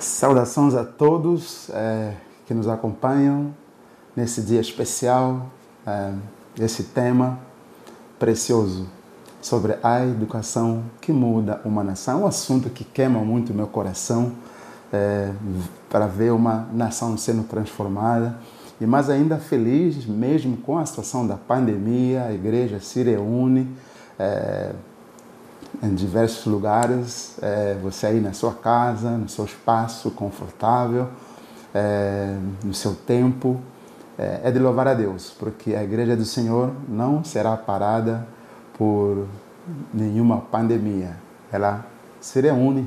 Saudações a todos é, que nos acompanham nesse dia especial, é, esse tema precioso sobre a educação que muda uma nação, um assunto que queima muito meu coração é, para ver uma nação sendo transformada. E mais ainda feliz mesmo com a situação da pandemia, a igreja se reúne é, em diversos lugares, é, você aí na sua casa, no seu espaço confortável, é, no seu tempo, é, é de louvar a Deus, porque a igreja do Senhor não será parada por nenhuma pandemia, ela se reúne.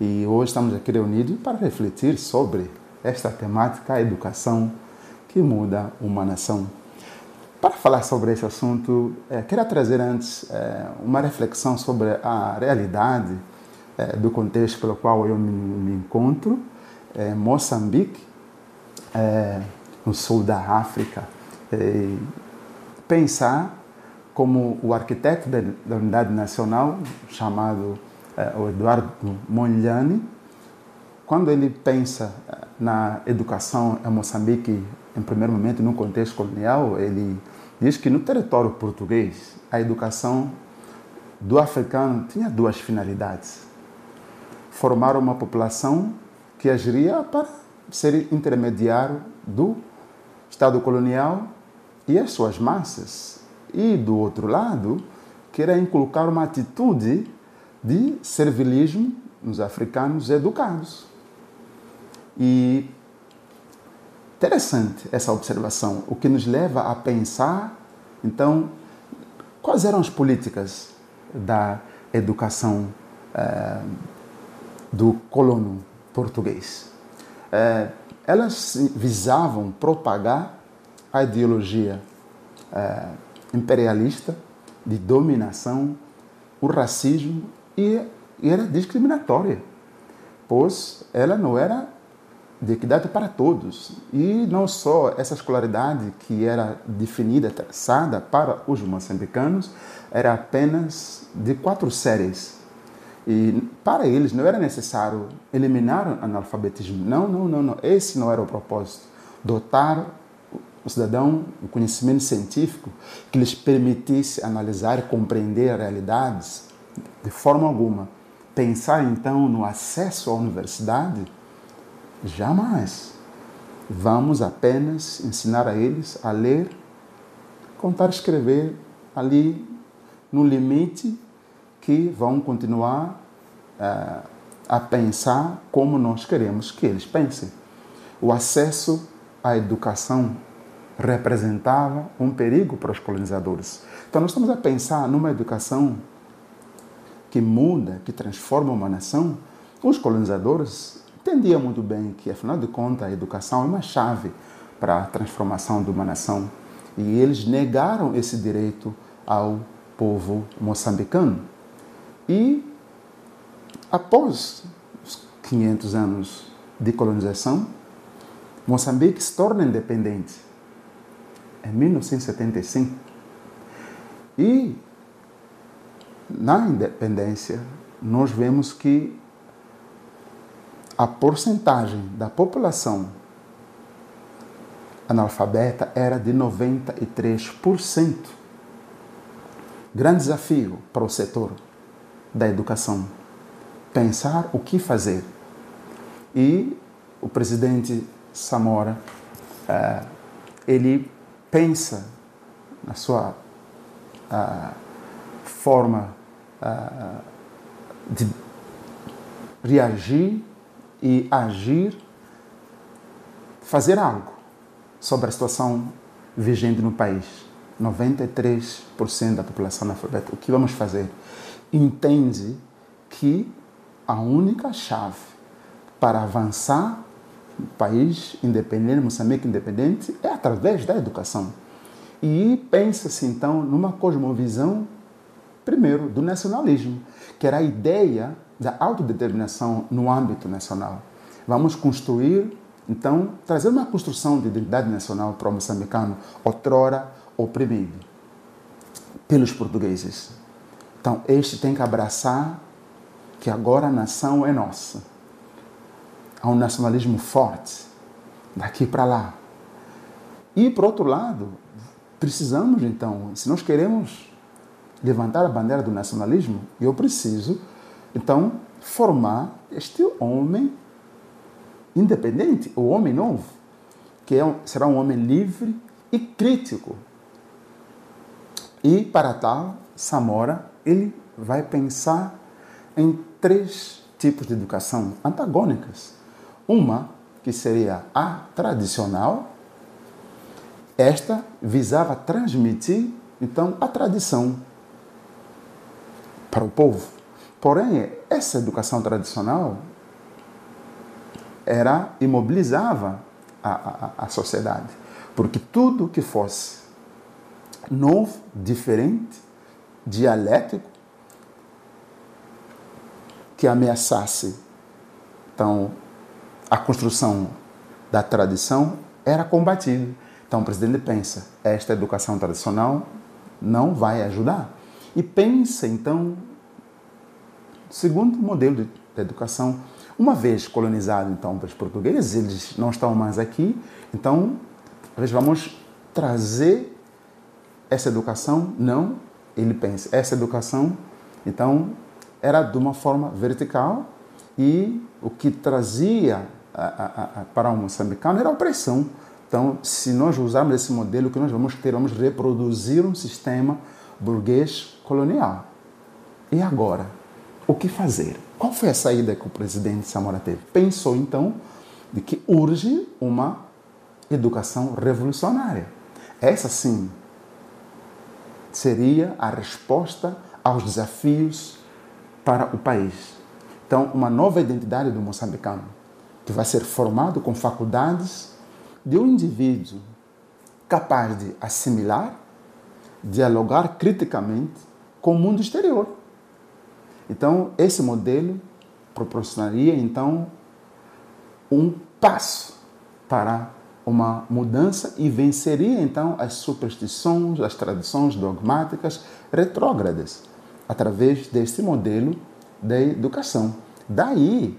E hoje estamos aqui reunidos para refletir sobre esta temática, a educação que muda uma nação. Para falar sobre esse assunto, é, queria trazer antes é, uma reflexão sobre a realidade é, do contexto pelo qual eu me, me encontro, Moçambique, no sul da África. Pensar como o arquiteto da, da Unidade Nacional, chamado Eduardo Monlani, quando ele pensa na educação em Moçambique, em primeiro momento, no contexto colonial, ele diz que no território português a educação do africano tinha duas finalidades: formar uma população que agiria para ser intermediário do Estado colonial e as suas massas, e do outro lado, que era inculcar uma atitude de servilismo nos africanos educados. E Interessante essa observação, o que nos leva a pensar, então, quais eram as políticas da educação eh, do colono português. Eh, elas visavam propagar a ideologia eh, imperialista de dominação, o racismo e, e era discriminatória, pois ela não era de equidade para todos. E não só essa escolaridade que era definida, traçada para os moçambicanos, era apenas de quatro séries. E para eles não era necessário eliminar o analfabetismo. Não, não, não, não. Esse não era o propósito. Dotar o cidadão o conhecimento científico que lhes permitisse analisar e compreender realidades de forma alguma. Pensar então no acesso à universidade Jamais. Vamos apenas ensinar a eles a ler, contar, escrever ali no limite que vão continuar uh, a pensar como nós queremos que eles pensem. O acesso à educação representava um perigo para os colonizadores. Então, nós estamos a pensar numa educação que muda, que transforma uma nação. Os colonizadores entendia muito bem que, afinal de contas, a educação é uma chave para a transformação de uma nação. E eles negaram esse direito ao povo moçambicano. E, após os 500 anos de colonização, Moçambique se torna independente em 1975. E, na independência, nós vemos que a porcentagem da população analfabeta era de 93%. Grande desafio para o setor da educação. Pensar o que fazer. E o presidente Samora, eh, ele pensa na sua eh, forma eh, de reagir e agir, fazer algo sobre a situação vigente no país. 93% da população analfabeta. O que vamos fazer? Entende que a única chave para avançar no país independente, Moçambique independente, é através da educação. E pensa-se então numa cosmovisão, primeiro, do nacionalismo, que era a ideia da autodeterminação no âmbito nacional. Vamos construir, então, trazer uma construção de identidade nacional para o moçambicano, outrora oprimido pelos portugueses. Então, este tem que abraçar que agora a nação é nossa. a um nacionalismo forte, daqui para lá. E, por outro lado, precisamos, então, se nós queremos levantar a bandeira do nacionalismo, eu preciso, então, formar este homem independente, o homem novo, que é, será um homem livre e crítico. E, para tal, Samora, ele vai pensar em três tipos de educação antagônicas. Uma que seria a tradicional, esta visava transmitir, então, a tradição para o povo. Porém, essa educação tradicional era imobilizava a, a, a sociedade, porque tudo que fosse novo, diferente, dialético, que ameaçasse então a construção da tradição era combatido. Então o presidente pensa, esta educação tradicional não vai ajudar. E pensa então segundo modelo de educação. Uma vez colonizado então pelos portugueses, eles não estão mais aqui, então vamos trazer essa educação, não, ele pensa, essa educação, então era de uma forma vertical e o que trazia a, a, a, para o moçambicano era a opressão. Então, se nós usarmos esse modelo, o que nós vamos ter? Vamos reproduzir um sistema burguês colonial. E agora? O que fazer? Qual foi a saída que o presidente Samora teve? Pensou, então, de que urge uma educação revolucionária. Essa, sim, seria a resposta aos desafios para o país. Então, uma nova identidade do moçambicano, que vai ser formado com faculdades de um indivíduo capaz de assimilar, dialogar criticamente com o mundo exterior. Então, esse modelo proporcionaria então um passo para uma mudança e venceria então as superstições, as tradições dogmáticas retrógradas através deste modelo de educação. Daí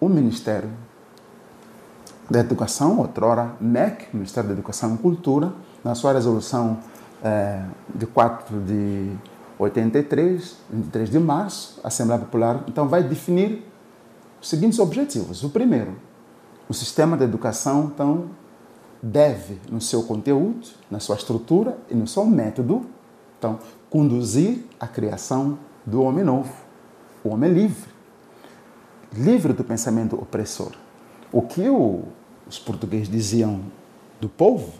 o Ministério da Educação, outrora MEC, Ministério da Educação e Cultura, na sua resolução é, de 4 de 83, 23 de março, a Assembleia Popular então vai definir os seguintes objetivos. O primeiro, o sistema de educação então deve no seu conteúdo, na sua estrutura e no seu método, então conduzir a criação do homem novo, o homem livre, livre do pensamento opressor. O que o, os portugueses diziam do povo?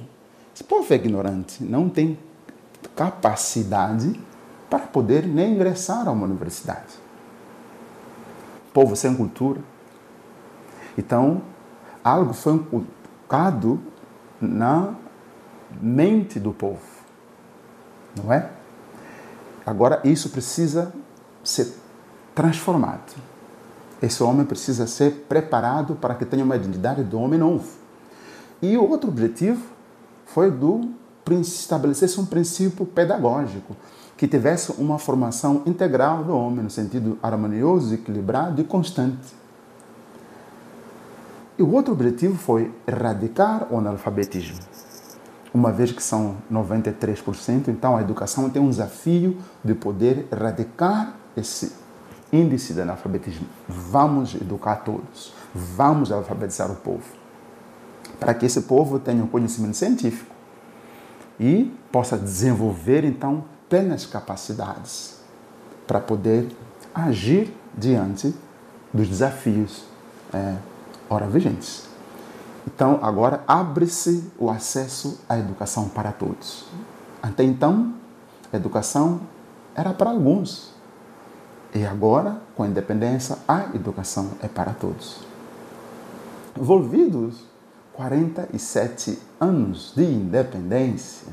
Esse povo é ignorante, não tem capacidade para poder nem ingressar a uma universidade. Povo sem cultura. Então, algo foi colocado na mente do povo, não é? Agora, isso precisa ser transformado. Esse homem precisa ser preparado para que tenha uma identidade do homem novo. E o outro objetivo foi do estabelecer um princípio pedagógico que tivesse uma formação integral do homem, no sentido harmonioso, equilibrado e constante. E o outro objetivo foi erradicar o analfabetismo. Uma vez que são 93%, então a educação tem um desafio de poder erradicar esse índice de analfabetismo. Vamos educar todos, vamos alfabetizar o povo, para que esse povo tenha um conhecimento científico e possa desenvolver então plenas capacidades para poder agir diante dos desafios é, ora vigentes. Então, agora abre-se o acesso à educação para todos. Até então, a educação era para alguns. E agora, com a independência, a educação é para todos. Envolvidos 47 anos de independência,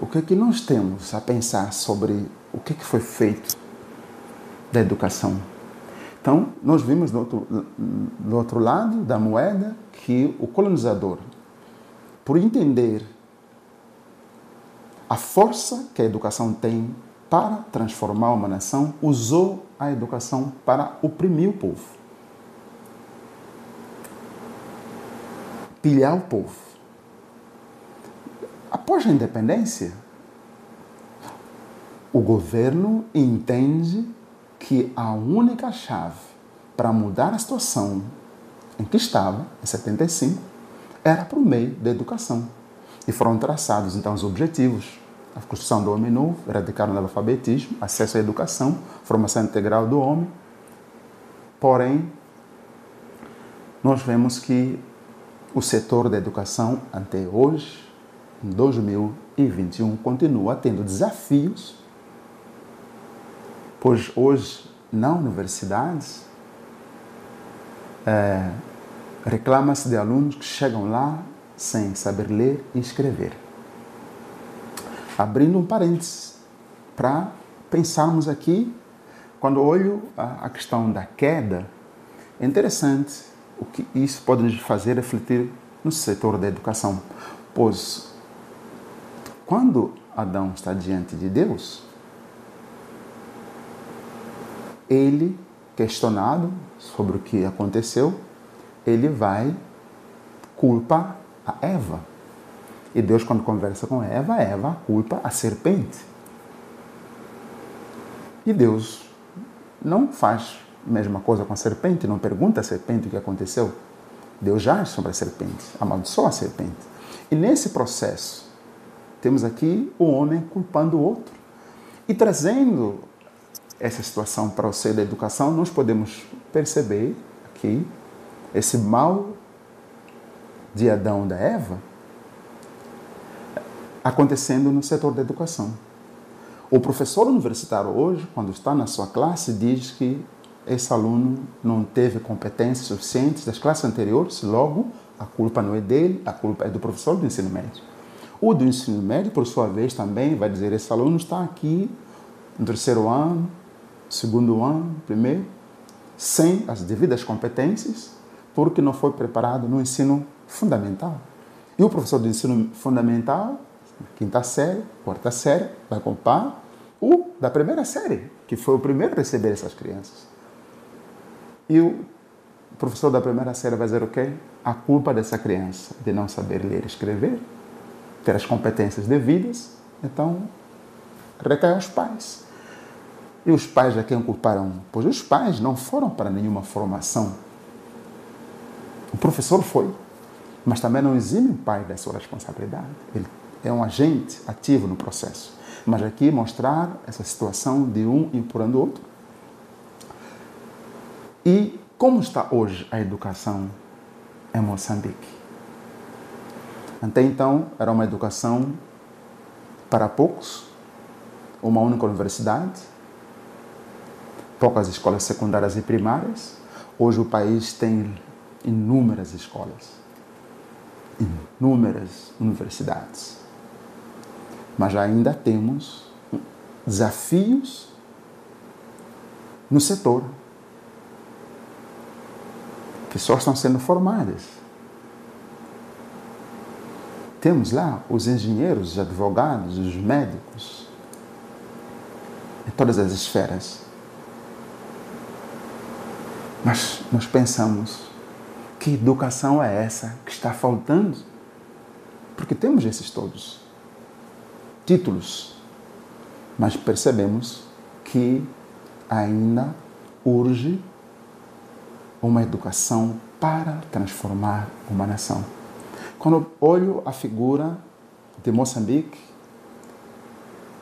o que é que nós temos a pensar sobre o que é que foi feito da educação? Então, nós vimos do outro, do outro lado da moeda que o colonizador, por entender a força que a educação tem para transformar uma nação, usou a educação para oprimir o povo. Pilhar o povo Após a independência, o governo entende que a única chave para mudar a situação em que estava, em 75, era por meio da educação. E foram traçados então os objetivos. A construção do homem novo, erradicar o analfabetismo, acesso à educação, formação integral do homem. Porém, nós vemos que o setor da educação até hoje, 2021, continua tendo desafios, pois hoje na universidades é, reclama-se de alunos que chegam lá sem saber ler e escrever. Abrindo um parênteses para pensarmos aqui, quando olho a, a questão da queda, é interessante o que isso pode nos fazer refletir no setor da educação, pois quando Adão está diante de Deus, ele, questionado sobre o que aconteceu, ele vai culpa a Eva. E Deus, quando conversa com Eva, Eva culpa a serpente. E Deus não faz a mesma coisa com a serpente, não pergunta à serpente o que aconteceu. Deus já sobre a serpente, amaldiçoa a serpente. E nesse processo, temos aqui o homem culpando o outro. E trazendo essa situação para o seio da educação, nós podemos perceber aqui esse mal de Adão e da Eva acontecendo no setor da educação. O professor universitário hoje, quando está na sua classe, diz que esse aluno não teve competências suficientes das classes anteriores, logo a culpa não é dele, a culpa é do professor do ensino médio. O do ensino médio, por sua vez, também vai dizer: esse aluno está aqui no terceiro ano, segundo ano, primeiro, sem as devidas competências, porque não foi preparado no ensino fundamental. E o professor do ensino fundamental, quinta série, quarta série, vai comprar o da primeira série, que foi o primeiro a receber essas crianças. E o professor da primeira série vai dizer o quê? A culpa dessa criança de não saber ler e escrever, ter as competências devidas, então recai aos pais. E os pais a quem culparam? Pois os pais não foram para nenhuma formação. O professor foi, mas também não exime o pai da sua responsabilidade. Ele é um agente ativo no processo. Mas aqui mostrar essa situação de um empurrando o outro. E como está hoje a educação em Moçambique? Até então era uma educação para poucos, uma única universidade, poucas escolas secundárias e primárias. Hoje o país tem inúmeras escolas, inúmeras universidades. Mas ainda temos desafios no setor. Pessoas estão sendo formadas. Temos lá os engenheiros, os advogados, os médicos, em todas as esferas. Mas nós pensamos, que educação é essa que está faltando? Porque temos esses todos títulos, mas percebemos que ainda urge uma educação para transformar uma nação. Quando olho a figura de Moçambique,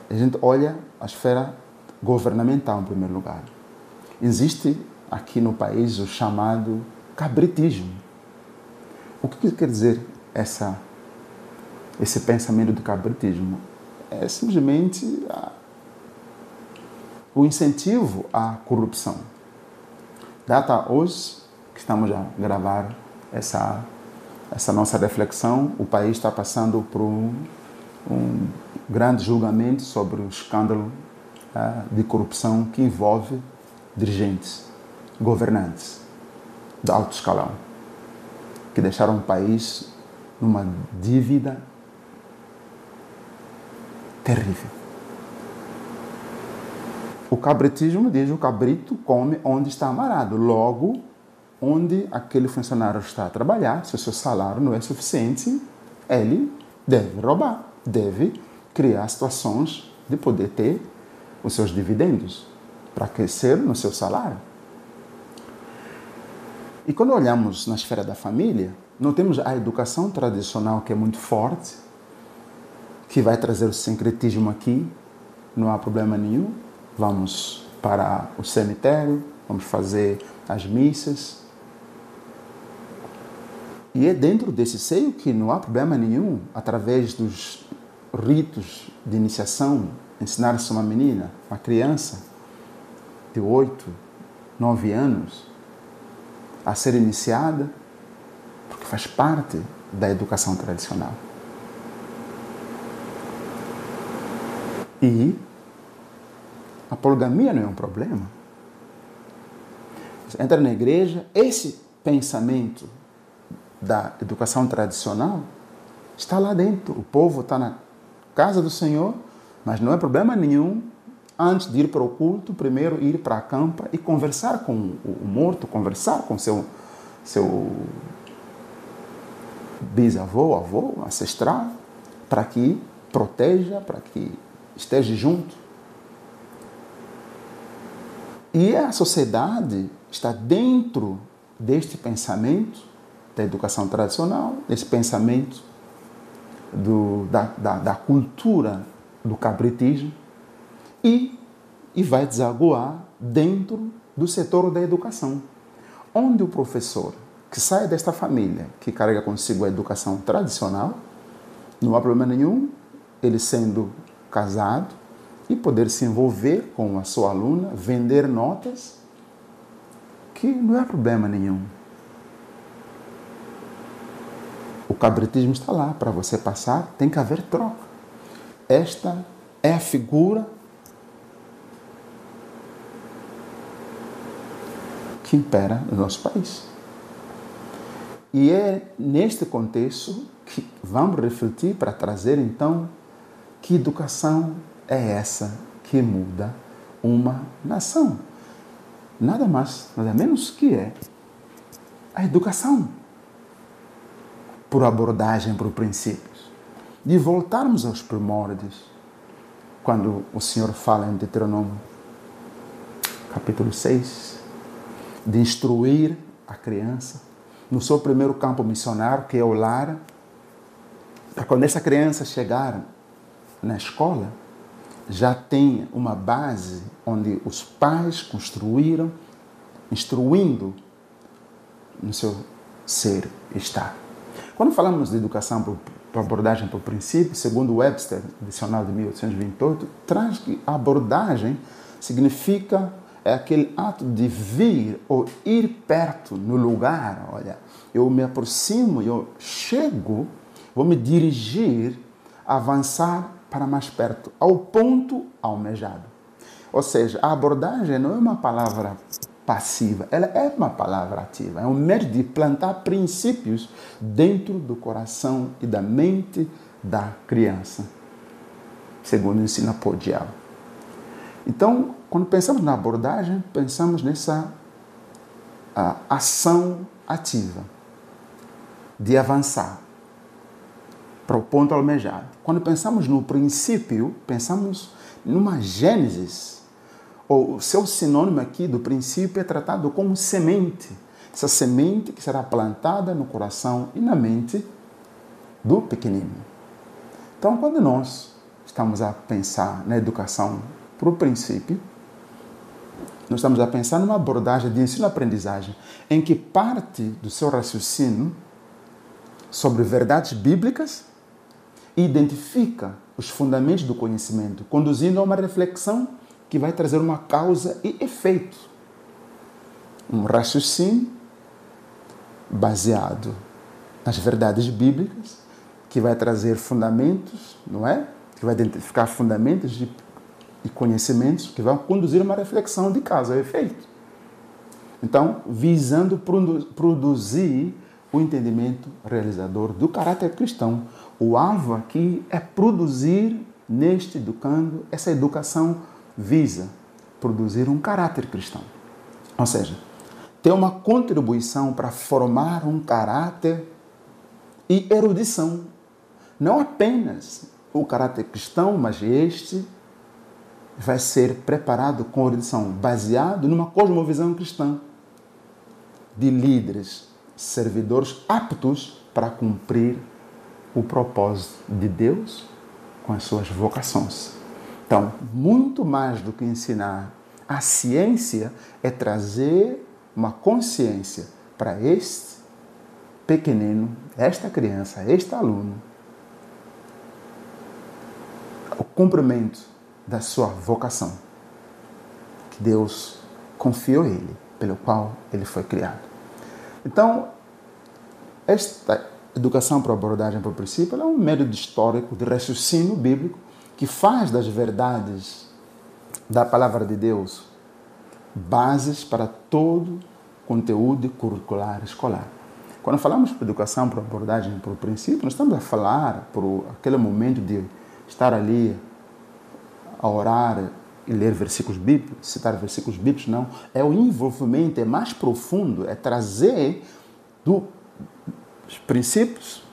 a gente olha a esfera governamental em primeiro lugar. Existe aqui no país o chamado cabritismo. O que quer dizer essa, esse pensamento do cabritismo? É simplesmente a, o incentivo à corrupção. Data hoje que estamos a gravar essa, essa nossa reflexão, o país está passando por um, um grande julgamento sobre o escândalo uh, de corrupção que envolve dirigentes governantes de alto escalão, que deixaram o país numa dívida terrível. O cabritismo diz o cabrito come onde está amarrado. Logo, onde aquele funcionário está a trabalhar, se o seu salário não é suficiente, ele deve roubar, deve criar situações de poder ter os seus dividendos para crescer no seu salário. E quando olhamos na esfera da família, não temos a educação tradicional que é muito forte, que vai trazer o sincretismo aqui, não há problema nenhum. Vamos para o cemitério, vamos fazer as missas. E é dentro desse seio que não há problema nenhum, através dos ritos de iniciação, ensinar-se uma menina, uma criança de 8, 9 anos, a ser iniciada, porque faz parte da educação tradicional. E a poligamia não é um problema. Você entra na igreja, esse pensamento da educação tradicional está lá dentro. O povo está na casa do Senhor, mas não é problema nenhum antes de ir para o culto, primeiro ir para a campa e conversar com o morto, conversar com seu seu bisavô, avô, ancestral, para que proteja, para que esteja junto. E a sociedade está dentro deste pensamento da educação tradicional, desse pensamento do, da, da, da cultura do cabritismo e, e vai desaguar dentro do setor da educação, onde o professor que sai desta família, que carrega consigo a educação tradicional, não há problema nenhum ele sendo casado e poder se envolver com a sua aluna, vender notas, que não é problema nenhum. O cabritismo está lá para você passar, tem que haver troca. Esta é a figura que impera no nosso país. E é neste contexto que vamos refletir para trazer então que educação é essa que muda uma nação. Nada mais, nada menos que é a educação por abordagem por princípios. De voltarmos aos primórdios, quando o Senhor fala em Deuteronômio, capítulo 6, de instruir a criança no seu primeiro campo missionário, que é o lar, para quando essa criança chegar na escola, já tem uma base onde os pais construíram, instruindo no seu ser estar. Quando falamos de educação por abordagem por princípio, segundo Webster, dicionário de 1828, traz que a abordagem significa é aquele ato de vir ou ir perto no lugar. Olha, eu me aproximo, eu chego, vou me dirigir, avançar para mais perto, ao ponto almejado. Ou seja, a abordagem não é uma palavra passiva, ela é uma palavra ativa, é um meio de plantar princípios dentro do coração e da mente da criança, segundo ensina Podial. Então, quando pensamos na abordagem, pensamos nessa ação ativa de avançar para o ponto almejado. Quando pensamos no princípio, pensamos numa gênesis. O seu sinônimo aqui do princípio é tratado como semente. Essa semente que será plantada no coração e na mente do pequenino. Então, quando nós estamos a pensar na educação para o princípio, nós estamos a pensar numa abordagem de ensino-aprendizagem em que parte do seu raciocínio sobre verdades bíblicas identifica os fundamentos do conhecimento, conduzindo a uma reflexão que vai trazer uma causa e efeito. Um raciocínio baseado nas verdades bíblicas, que vai trazer fundamentos, não é? Que vai identificar fundamentos de e conhecimentos que vão conduzir uma reflexão de causa e efeito. Então, visando produzir o entendimento realizador do caráter cristão. O alvo aqui é produzir neste educando, essa educação visa produzir um caráter cristão. Ou seja, tem uma contribuição para formar um caráter e erudição. Não apenas o caráter cristão, mas este vai ser preparado com erudição, baseado numa cosmovisão cristã de líderes, servidores aptos para cumprir o propósito de Deus com as suas vocações. Então, muito mais do que ensinar a ciência é trazer uma consciência para este pequenino, esta criança, este aluno, o cumprimento da sua vocação que Deus confiou a ele, pelo qual ele foi criado. Então, esta educação para abordagem por princípio é um método histórico de raciocínio bíblico que faz das verdades da palavra de Deus bases para todo conteúdo curricular escolar. Quando falamos de educação para abordagem por princípio, nós estamos a falar por aquele momento de estar ali a orar e ler versículos bíblicos, citar versículos bíblicos, não. É o envolvimento, é mais profundo, é trazer dos princípios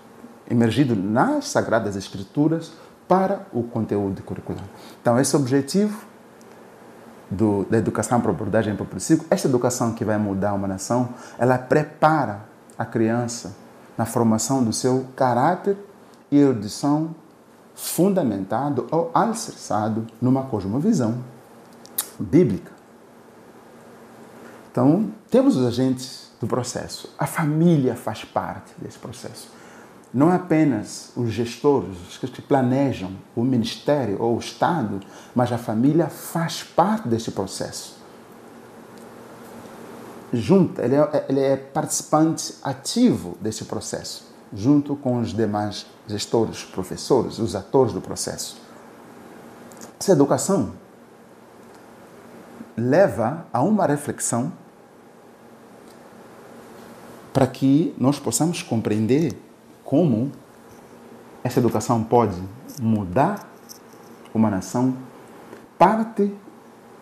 emergidos nas Sagradas Escrituras para o conteúdo curricular. Então, esse objetivo do, da educação para abordagem para o princípio, esta educação que vai mudar uma nação, ela prepara a criança na formação do seu caráter e erudição fundamentado ou alicerçado numa cosmovisão bíblica. Então, temos os agentes do processo. A família faz parte desse processo. Não é apenas os gestores, os que planejam o ministério ou o Estado, mas a família faz parte desse processo. Junto, ele é, ele é participante ativo desse processo, junto com os demais gestores, professores, os atores do processo. Essa educação leva a uma reflexão para que nós possamos compreender como essa educação pode mudar uma nação, parte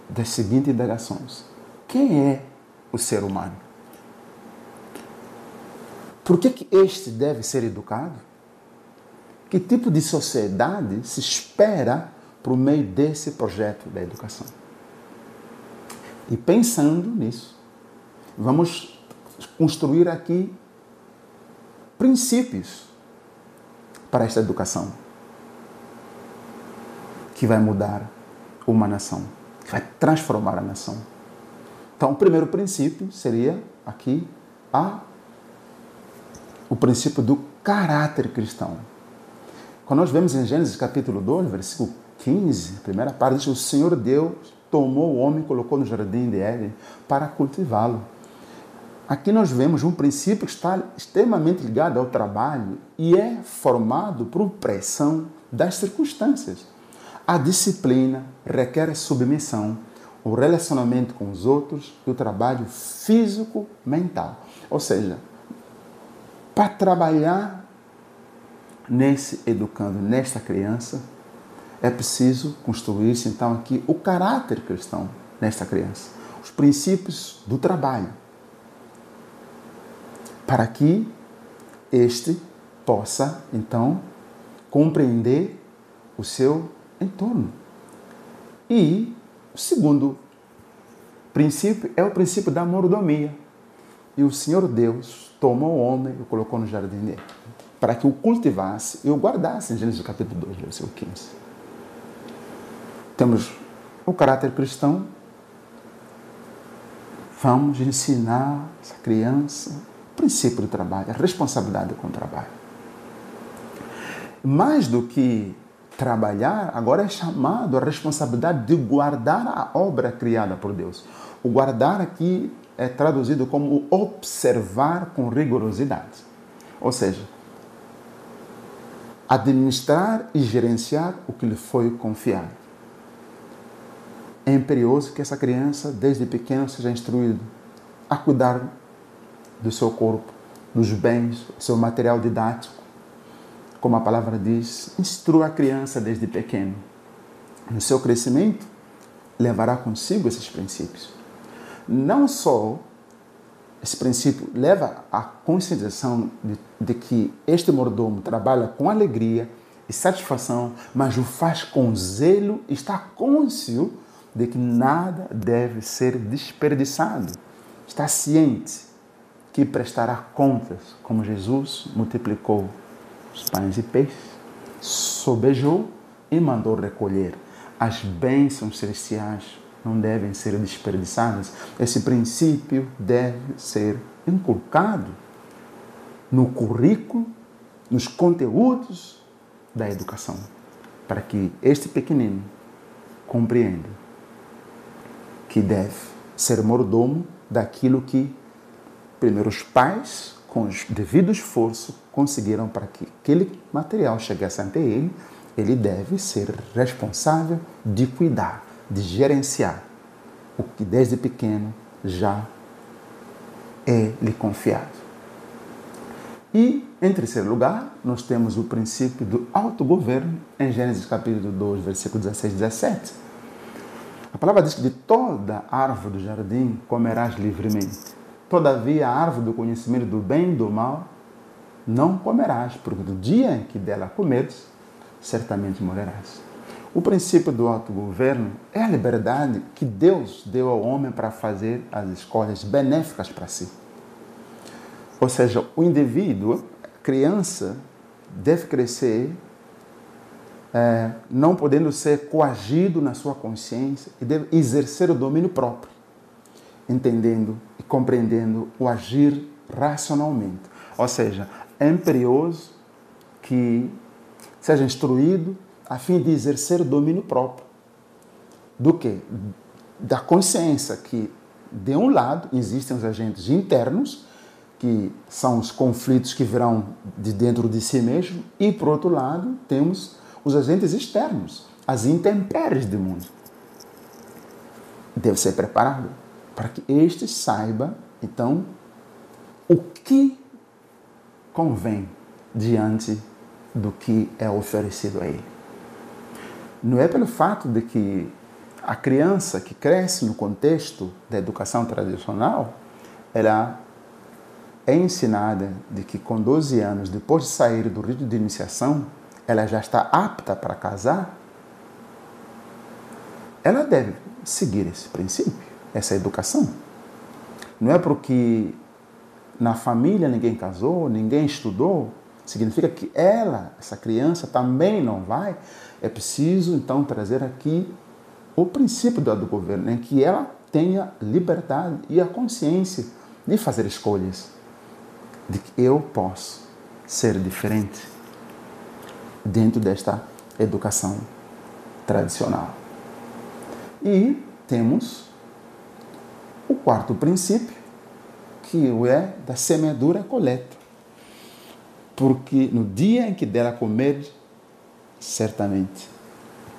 das seguintes indagações: quem é o ser humano? Por que, que este deve ser educado? Que tipo de sociedade se espera por meio desse projeto da educação? E pensando nisso, vamos construir aqui princípios para esta educação que vai mudar uma nação, que vai transformar a nação. Então, o primeiro princípio seria aqui a o princípio do caráter cristão. Quando nós vemos em Gênesis capítulo 2, versículo 15, a primeira parte diz: O Senhor Deus tomou o homem e colocou no jardim de Éden para cultivá-lo. Aqui nós vemos um princípio que está extremamente ligado ao trabalho e é formado por pressão das circunstâncias. A disciplina requer submissão, o relacionamento com os outros e o trabalho físico-mental. Ou seja, para trabalhar nesse educando, nesta criança, é preciso construir-se então aqui o caráter cristão nesta criança, os princípios do trabalho para que este possa, então, compreender o seu entorno. E o segundo princípio é o princípio da mordomia. E o Senhor Deus tomou o homem e o colocou no jardim dele, para que o cultivasse e o guardasse, em Gênesis capítulo 2, versículo 15. Temos o caráter cristão. Vamos ensinar essa criança princípio do trabalho, a responsabilidade com o trabalho. Mais do que trabalhar, agora é chamado a responsabilidade de guardar a obra criada por Deus. O guardar aqui é traduzido como observar com rigorosidade. Ou seja, administrar e gerenciar o que lhe foi confiado. É imperioso que essa criança, desde pequena, seja instruído a cuidar do seu corpo, dos bens, do seu material didático. Como a palavra diz, instrua a criança desde pequeno. No seu crescimento, levará consigo esses princípios. Não só esse princípio leva à conscientização de, de que este mordomo trabalha com alegria e satisfação, mas o faz com zelo está cônscio de que nada deve ser desperdiçado. Está ciente que prestará contas, como Jesus multiplicou os pães e peixes, sobejou e mandou recolher. As bênçãos celestiais não devem ser desperdiçadas. Esse princípio deve ser inculcado no currículo, nos conteúdos da educação, para que este pequenino compreenda que deve ser mordomo daquilo que primeiro os pais, com o devido esforço, conseguiram para que aquele material chegasse até ele, ele deve ser responsável de cuidar, de gerenciar o que desde pequeno já é lhe confiado. E, em terceiro lugar, nós temos o princípio do autogoverno em Gênesis capítulo 2, versículo 16 e 17. A palavra diz que de toda árvore do jardim comerás livremente. Todavia, a árvore do conhecimento do bem e do mal não comerás, porque do dia em que dela comeres, certamente morrerás. O princípio do autogoverno é a liberdade que Deus deu ao homem para fazer as escolhas benéficas para si. Ou seja, o indivíduo, a criança, deve crescer é, não podendo ser coagido na sua consciência e deve exercer o domínio próprio, entendendo compreendendo o agir racionalmente. Ou seja, é imperioso que seja instruído a fim de exercer o domínio próprio. Do que? Da consciência que, de um lado, existem os agentes internos, que são os conflitos que virão de dentro de si mesmo, e, por outro lado, temos os agentes externos, as intempéries do mundo. Deve ser preparado para que este saiba, então, o que convém diante do que é oferecido a ele. Não é pelo fato de que a criança que cresce no contexto da educação tradicional, ela é ensinada de que com 12 anos, depois de sair do rito de iniciação, ela já está apta para casar, ela deve seguir esse princípio, essa educação. Não é porque na família ninguém casou, ninguém estudou, significa que ela, essa criança, também não vai. É preciso então trazer aqui o princípio do governo, em que ela tenha liberdade e a consciência de fazer escolhas, de que eu posso ser diferente dentro desta educação tradicional. E temos o quarto princípio, que é da semeadura coleta. Porque no dia em que dela comer, certamente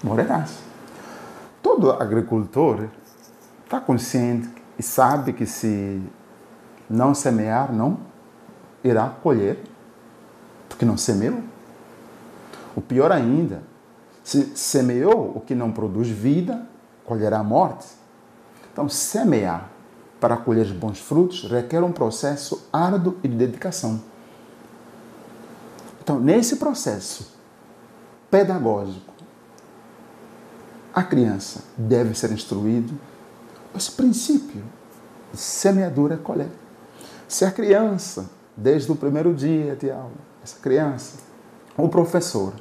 morrerás. Todo agricultor está consciente e sabe que se não semear, não irá colher, porque não semeou. O pior ainda, se semeou o que não produz vida, colherá morte. Então, semear para colher bons frutos requer um processo árduo e de dedicação. Então, nesse processo pedagógico, a criança deve ser instruído esse princípio de semeadura coleta. Se a criança, desde o primeiro dia de aula, essa criança o professor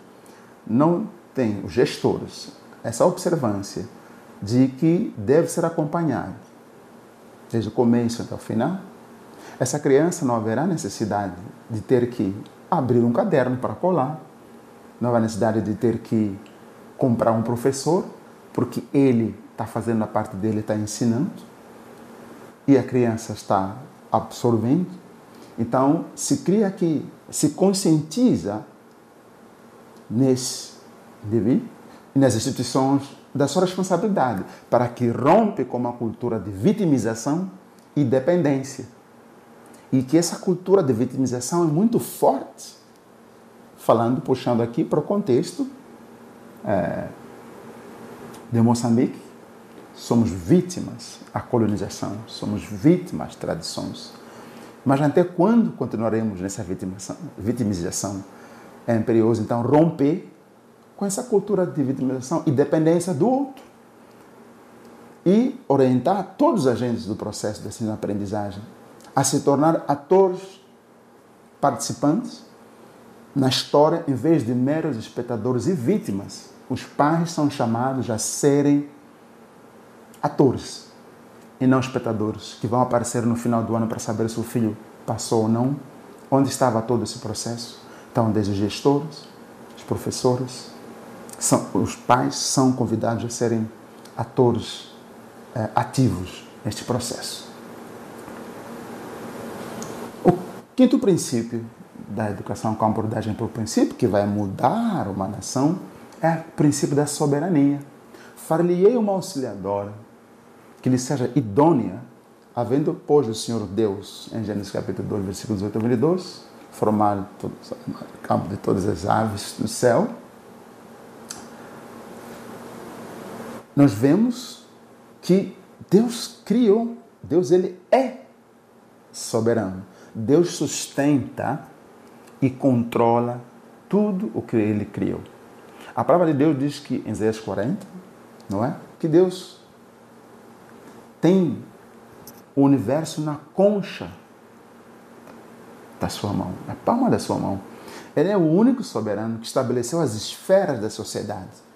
não tem, os gestores, essa observância de que deve ser acompanhado desde o começo até o final, essa criança não haverá necessidade de ter que abrir um caderno para colar, não haverá necessidade de ter que comprar um professor, porque ele está fazendo a parte dele, está ensinando, e a criança está absorvendo. Então, se cria aqui, se conscientiza nesse dever e nas instituições da sua responsabilidade, para que rompe com uma cultura de vitimização e dependência. E que essa cultura de vitimização é muito forte, falando, puxando aqui para o contexto é, de Moçambique, somos vítimas à colonização, somos vítimas às tradições, Mas até quando continuaremos nessa vitimização? É imperioso, então, romper com essa cultura de vitimização e dependência do outro. E orientar todos os agentes do processo de ensino-aprendizagem a se tornar atores participantes na história em vez de meros espectadores e vítimas. Os pais são chamados a serem atores e não espectadores que vão aparecer no final do ano para saber se o filho passou ou não, onde estava todo esse processo. Então, desde os gestores, os professores, são, os pais são convidados a serem atores eh, ativos neste processo. O quinto princípio da educação com abordagem por princípio, que vai mudar uma nação, é o princípio da soberania. Far-lhe-ei uma auxiliadora que lhe seja idônea, havendo, pois, o Senhor Deus, em Gênesis capítulo 2, versículos 8 a 22, formado o campo de todas as aves do céu, nós vemos que Deus criou, Deus ele é soberano. Deus sustenta e controla tudo o que ele criou. A palavra de Deus diz que em Isaías 40, não é? Que Deus tem o universo na concha da sua mão, na palma da sua mão. Ele é o único soberano que estabeleceu as esferas da sociedade.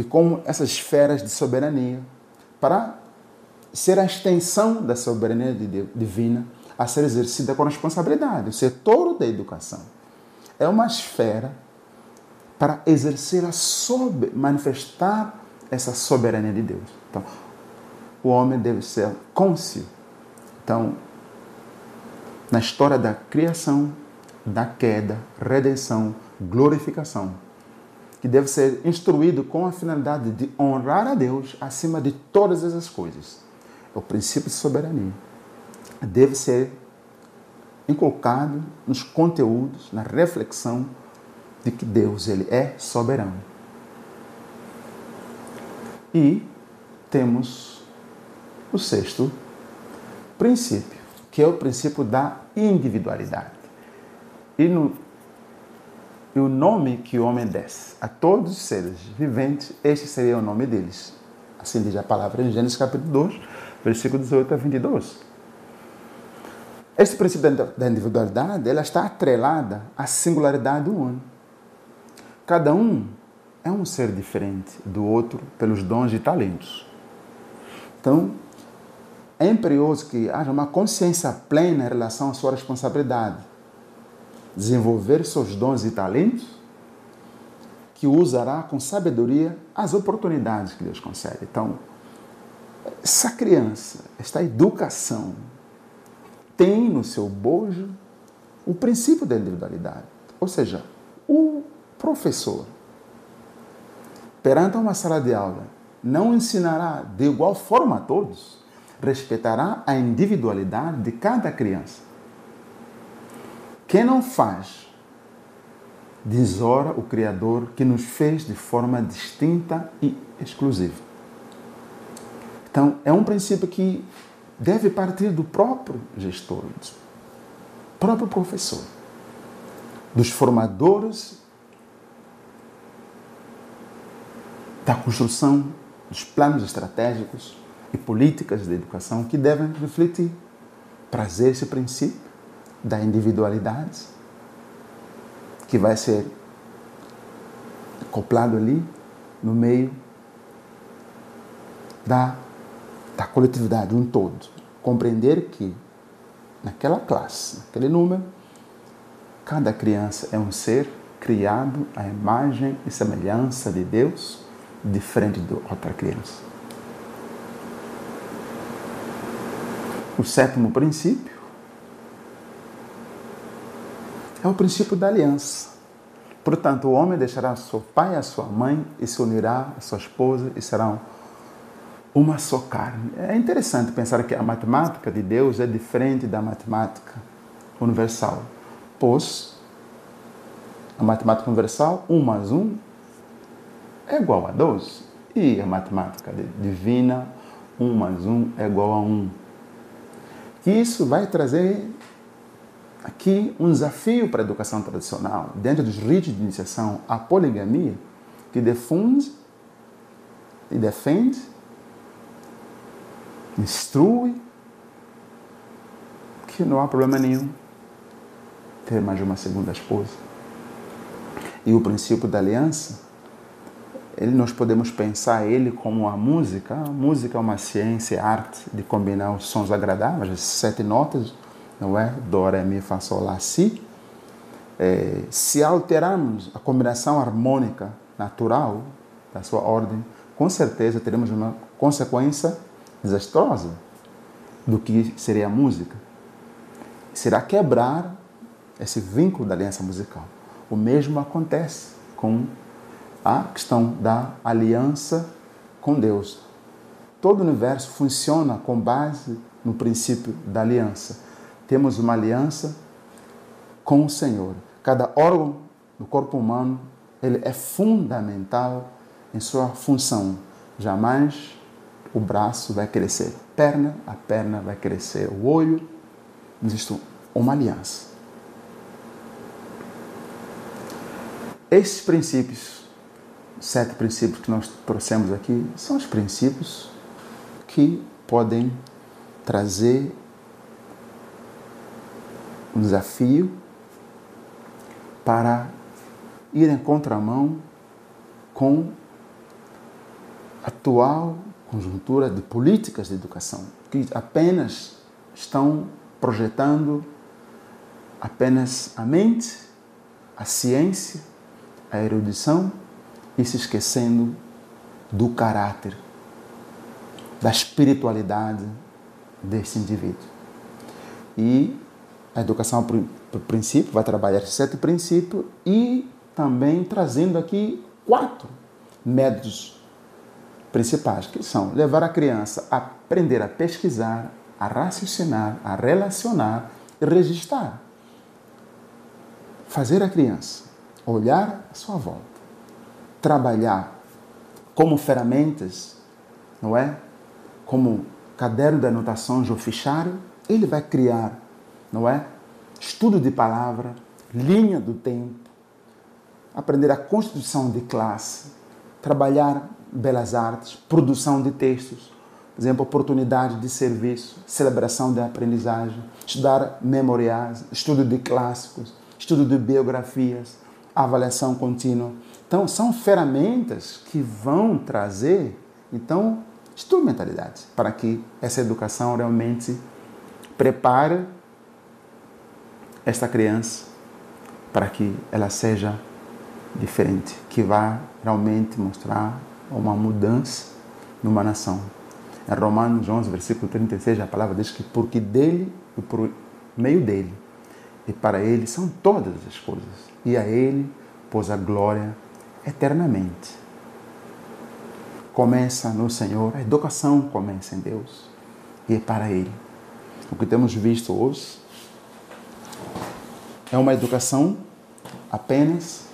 E como essas esferas de soberania, para ser a extensão da soberania divina a ser exercida com responsabilidade. O setor da educação é uma esfera para exercer a sob, manifestar essa soberania de Deus. Então, o homem deve ser cônscio. Então, na história da criação, da queda, redenção, glorificação, que deve ser instruído com a finalidade de honrar a Deus acima de todas essas coisas. É o princípio de soberania. Deve ser inculcado nos conteúdos, na reflexão de que Deus ele é soberano. E temos o sexto princípio, que é o princípio da individualidade. E, no, e o nome que o homem desse a todos os seres viventes, este seria o nome deles. Assim diz a palavra em Gênesis capítulo 2, versículo 18 a 22. Este princípio da individualidade ela está atrelada à singularidade do homem. Cada um é um ser diferente do outro pelos dons e talentos. Então, é imperioso que haja uma consciência plena em relação à sua responsabilidade. Desenvolver seus dons e talentos, que usará com sabedoria as oportunidades que Deus concede. Então, essa criança, esta educação, tem no seu bojo o princípio da individualidade. Ou seja, o professor, perante uma sala de aula, não ensinará de igual forma a todos respeitará a individualidade de cada criança. Quem não faz, desora o Criador que nos fez de forma distinta e exclusiva. Então, é um princípio que deve partir do próprio gestor, do próprio professor, dos formadores da construção dos planos estratégicos, e políticas de educação que devem refletir, trazer esse princípio da individualidade que vai ser acoplado ali no meio da, da coletividade, um todo. Compreender que naquela classe, naquele número, cada criança é um ser criado à imagem e semelhança de Deus, diferente de outra criança. O sétimo princípio é o princípio da aliança. Portanto, o homem deixará seu pai e a sua mãe e se unirá à sua esposa e serão uma só carne. É interessante pensar que a matemática de Deus é diferente da matemática universal, pois a matemática universal, 1 mais 1 é igual a 2. E a matemática divina, 1 mais 1 é igual a 1. que isso vai trazer aqui um desafio para a educação tradicional, dentro dos ritos de iniciação, a poligamia, que defunde e defende, instrui, que não há problema nenhum ter mais uma segunda esposa. E o princípio da aliança, ele nós podemos pensar ele como a música. A música é uma ciência, arte de combinar os sons agradáveis, sete notas, não é? Do, Ré, Mi, Fá, Sol, Lá, Si. É, se alterarmos a combinação harmônica natural da sua ordem, com certeza teremos uma consequência desastrosa do que seria a música. Será quebrar esse vínculo da aliança musical. O mesmo acontece com a questão da aliança com Deus. Todo o universo funciona com base no princípio da aliança. Temos uma aliança com o Senhor. Cada órgão do corpo humano ele é fundamental em sua função. Jamais o braço vai crescer, perna, a perna vai crescer, o olho. Existe uma aliança. Esses princípios, sete princípios que nós trouxemos aqui, são os princípios que podem trazer um desafio para ir em contramão com a atual conjuntura de políticas de educação, que apenas estão projetando apenas a mente, a ciência a erudição e se esquecendo do caráter, da espiritualidade desse indivíduo. E a educação, por princípio, vai trabalhar sete princípios e também trazendo aqui quatro métodos principais, que são levar a criança a aprender a pesquisar, a raciocinar, a relacionar e registrar. Fazer a criança olhar à sua volta, trabalhar como ferramentas, não é? Como caderno de anotações ou fichário, ele vai criar, não é? Estudo de palavra, linha do tempo, aprender a constituição de classe, trabalhar belas artes, produção de textos, por exemplo, oportunidade de serviço, celebração da aprendizagem, estudar memoriais, estudo de clássicos, estudo de biografias, avaliação contínua. Então, são ferramentas que vão trazer, então, instrumentalidades para que essa educação realmente prepare esta criança para que ela seja diferente, que vá realmente mostrar uma mudança numa nação. Em Romanos 11, versículo 36, a palavra diz que porque dele e por meio dele e para ele são todas as coisas e a Ele pôs a glória eternamente. Começa no Senhor, a educação começa em Deus e é para Ele. O que temos visto hoje é uma educação apenas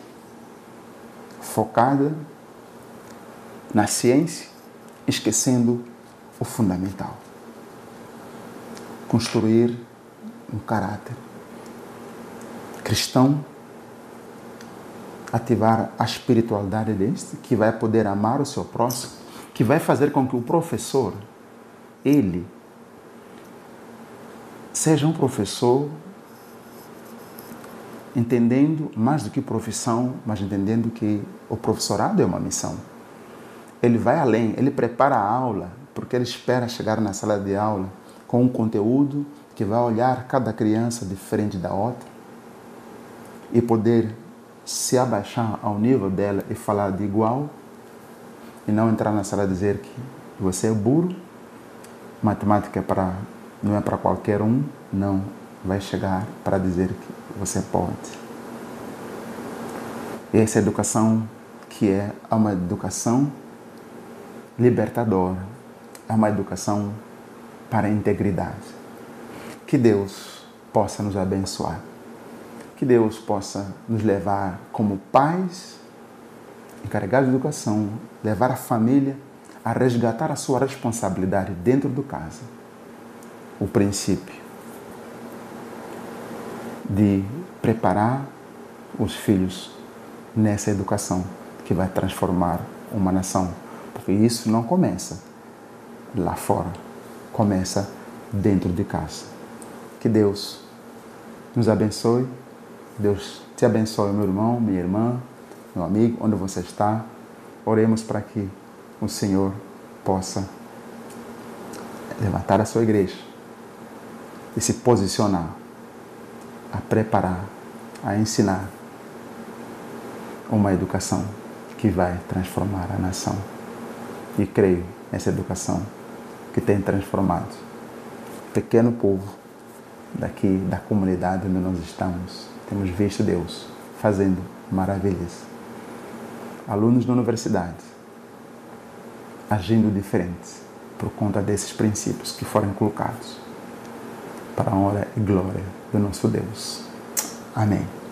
focada na ciência, esquecendo o fundamental. Construir um caráter cristão ativar a espiritualidade deste, que vai poder amar o seu próximo, que vai fazer com que o professor, ele, seja um professor entendendo mais do que profissão, mas entendendo que o professorado é uma missão. Ele vai além, ele prepara a aula, porque ele espera chegar na sala de aula com um conteúdo que vai olhar cada criança diferente da outra e poder se abaixar ao nível dela e falar de igual e não entrar na sala e dizer que você é burro, matemática é para, não é para qualquer um, não, vai chegar para dizer que você pode. Essa educação que é uma educação libertadora, é uma educação para a integridade. Que Deus possa nos abençoar. Que Deus possa nos levar como pais, encarregados de educação, levar a família a resgatar a sua responsabilidade dentro do casa o princípio de preparar os filhos nessa educação que vai transformar uma nação. Porque isso não começa lá fora, começa dentro de casa. Que Deus nos abençoe, Deus te abençoe, meu irmão, minha irmã, meu amigo, onde você está. Oremos para que o Senhor possa levantar a sua igreja e se posicionar a preparar, a ensinar uma educação que vai transformar a nação. E creio nessa educação que tem transformado o pequeno povo daqui da comunidade onde nós estamos. Temos visto Deus fazendo maravilhas. Alunos da universidade agindo diferente por conta desses princípios que foram colocados para a honra e glória do nosso Deus. Amém.